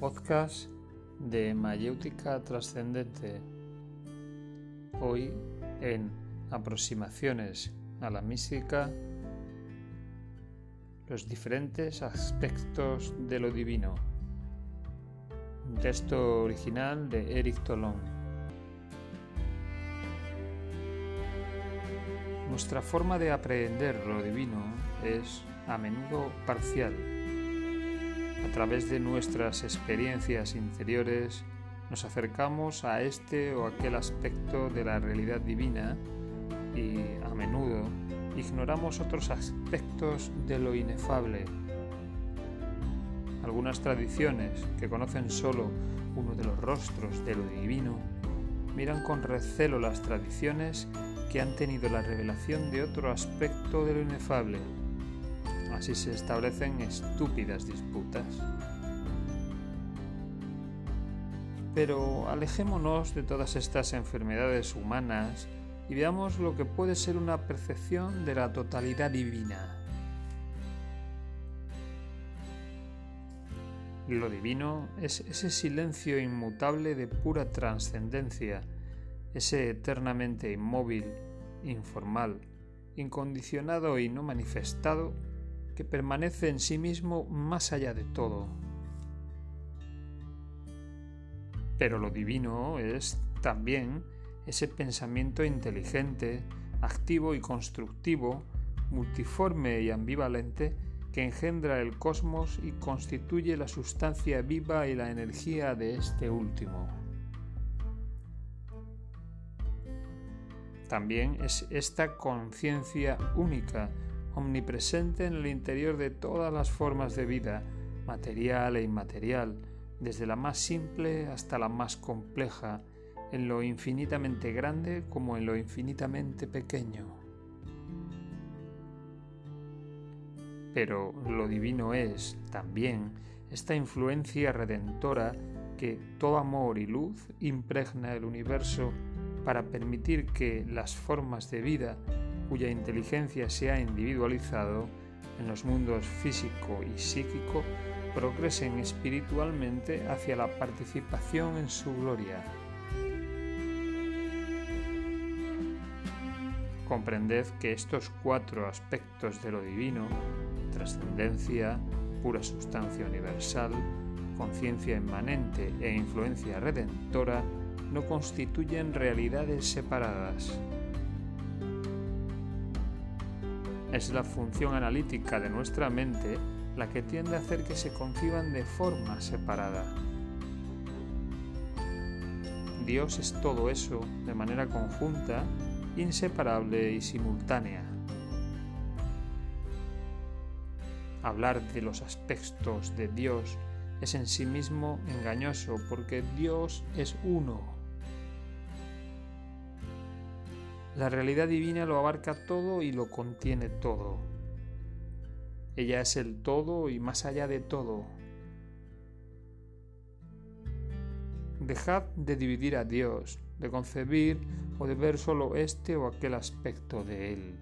podcast de Mayéutica Trascendente. Hoy en Aproximaciones a la Mística, los diferentes aspectos de lo divino. Un texto original de Eric Tolón. Nuestra forma de aprender lo divino es a menudo parcial través de nuestras experiencias interiores nos acercamos a este o aquel aspecto de la realidad divina y a menudo ignoramos otros aspectos de lo inefable. Algunas tradiciones que conocen solo uno de los rostros de lo divino miran con recelo las tradiciones que han tenido la revelación de otro aspecto de lo inefable Así se establecen estúpidas disputas. Pero alejémonos de todas estas enfermedades humanas y veamos lo que puede ser una percepción de la totalidad divina. Lo divino es ese silencio inmutable de pura trascendencia, ese eternamente inmóvil, informal, incondicionado y no manifestado que permanece en sí mismo más allá de todo. Pero lo divino es también ese pensamiento inteligente, activo y constructivo, multiforme y ambivalente que engendra el cosmos y constituye la sustancia viva y la energía de este último. También es esta conciencia única omnipresente en el interior de todas las formas de vida, material e inmaterial, desde la más simple hasta la más compleja, en lo infinitamente grande como en lo infinitamente pequeño. Pero lo divino es, también, esta influencia redentora que todo amor y luz impregna el universo para permitir que las formas de vida cuya inteligencia se ha individualizado en los mundos físico y psíquico progresen espiritualmente hacia la participación en su gloria. Comprended que estos cuatro aspectos de lo divino, trascendencia, pura sustancia universal, conciencia inmanente e influencia redentora, no constituyen realidades separadas, Es la función analítica de nuestra mente la que tiende a hacer que se conciban de forma separada. Dios es todo eso de manera conjunta, inseparable y simultánea. Hablar de los aspectos de Dios es en sí mismo engañoso porque Dios es uno La realidad divina lo abarca todo y lo contiene todo. Ella es el todo y más allá de todo. Dejad de dividir a Dios, de concebir o de ver solo este o aquel aspecto de Él.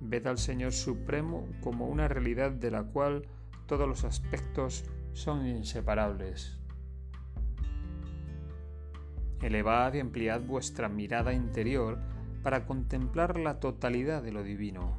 Ved al Señor Supremo como una realidad de la cual todos los aspectos son inseparables. Elevad y ampliad vuestra mirada interior para contemplar la totalidad de lo divino.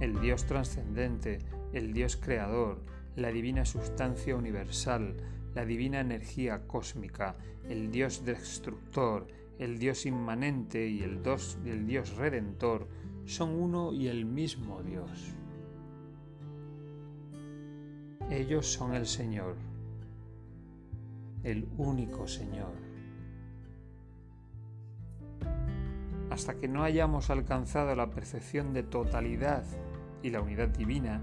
El Dios trascendente, el Dios creador, la divina sustancia universal, la divina energía cósmica, el Dios destructor, el Dios inmanente y el, el Dios redentor son uno y el mismo Dios. Ellos son el Señor el único Señor. Hasta que no hayamos alcanzado la percepción de totalidad y la unidad divina,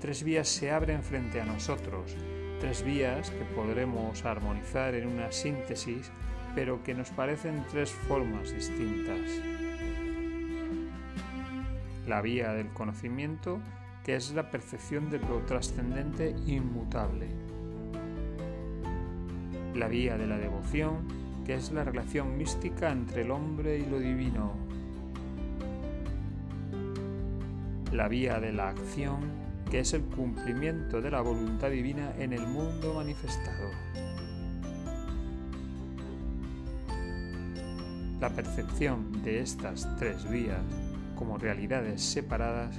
tres vías se abren frente a nosotros, tres vías que podremos armonizar en una síntesis, pero que nos parecen tres formas distintas. La vía del conocimiento, que es la percepción de lo trascendente inmutable la vía de la devoción, que es la relación mística entre el hombre y lo divino. la vía de la acción, que es el cumplimiento de la voluntad divina en el mundo manifestado. La percepción de estas tres vías como realidades separadas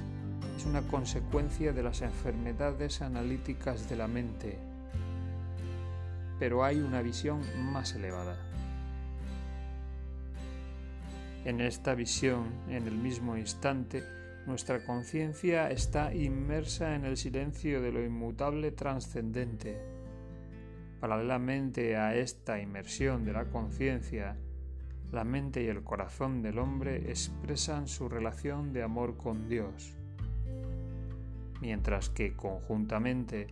es una consecuencia de las enfermedades analíticas de la mente, pero hay una visión más elevada. En esta visión, en el mismo instante, nuestra conciencia está inmersa en el silencio de lo inmutable trascendente. Paralelamente a esta inmersión de la conciencia, la mente y el corazón del hombre expresan su relación de amor con Dios mientras que conjuntamente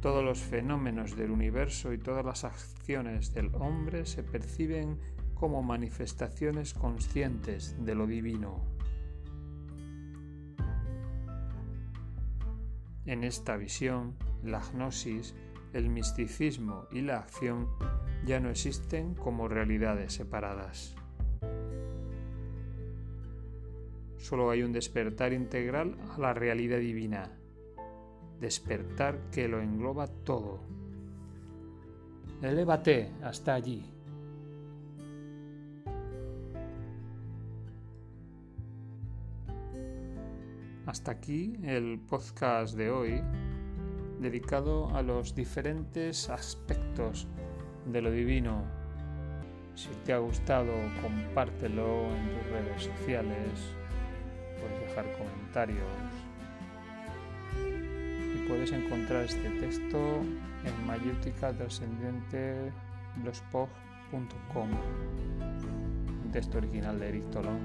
todos los fenómenos del universo y todas las acciones del hombre se perciben como manifestaciones conscientes de lo divino. En esta visión, la gnosis, el misticismo y la acción ya no existen como realidades separadas. Solo hay un despertar integral a la realidad divina, despertar que lo engloba todo. Elévate hasta allí. Hasta aquí el podcast de hoy dedicado a los diferentes aspectos de lo divino. Si te ha gustado, compártelo en tus redes sociales, puedes dejar comentarios puedes encontrar este texto en mayéutica descendiente un texto original de Eric Tolón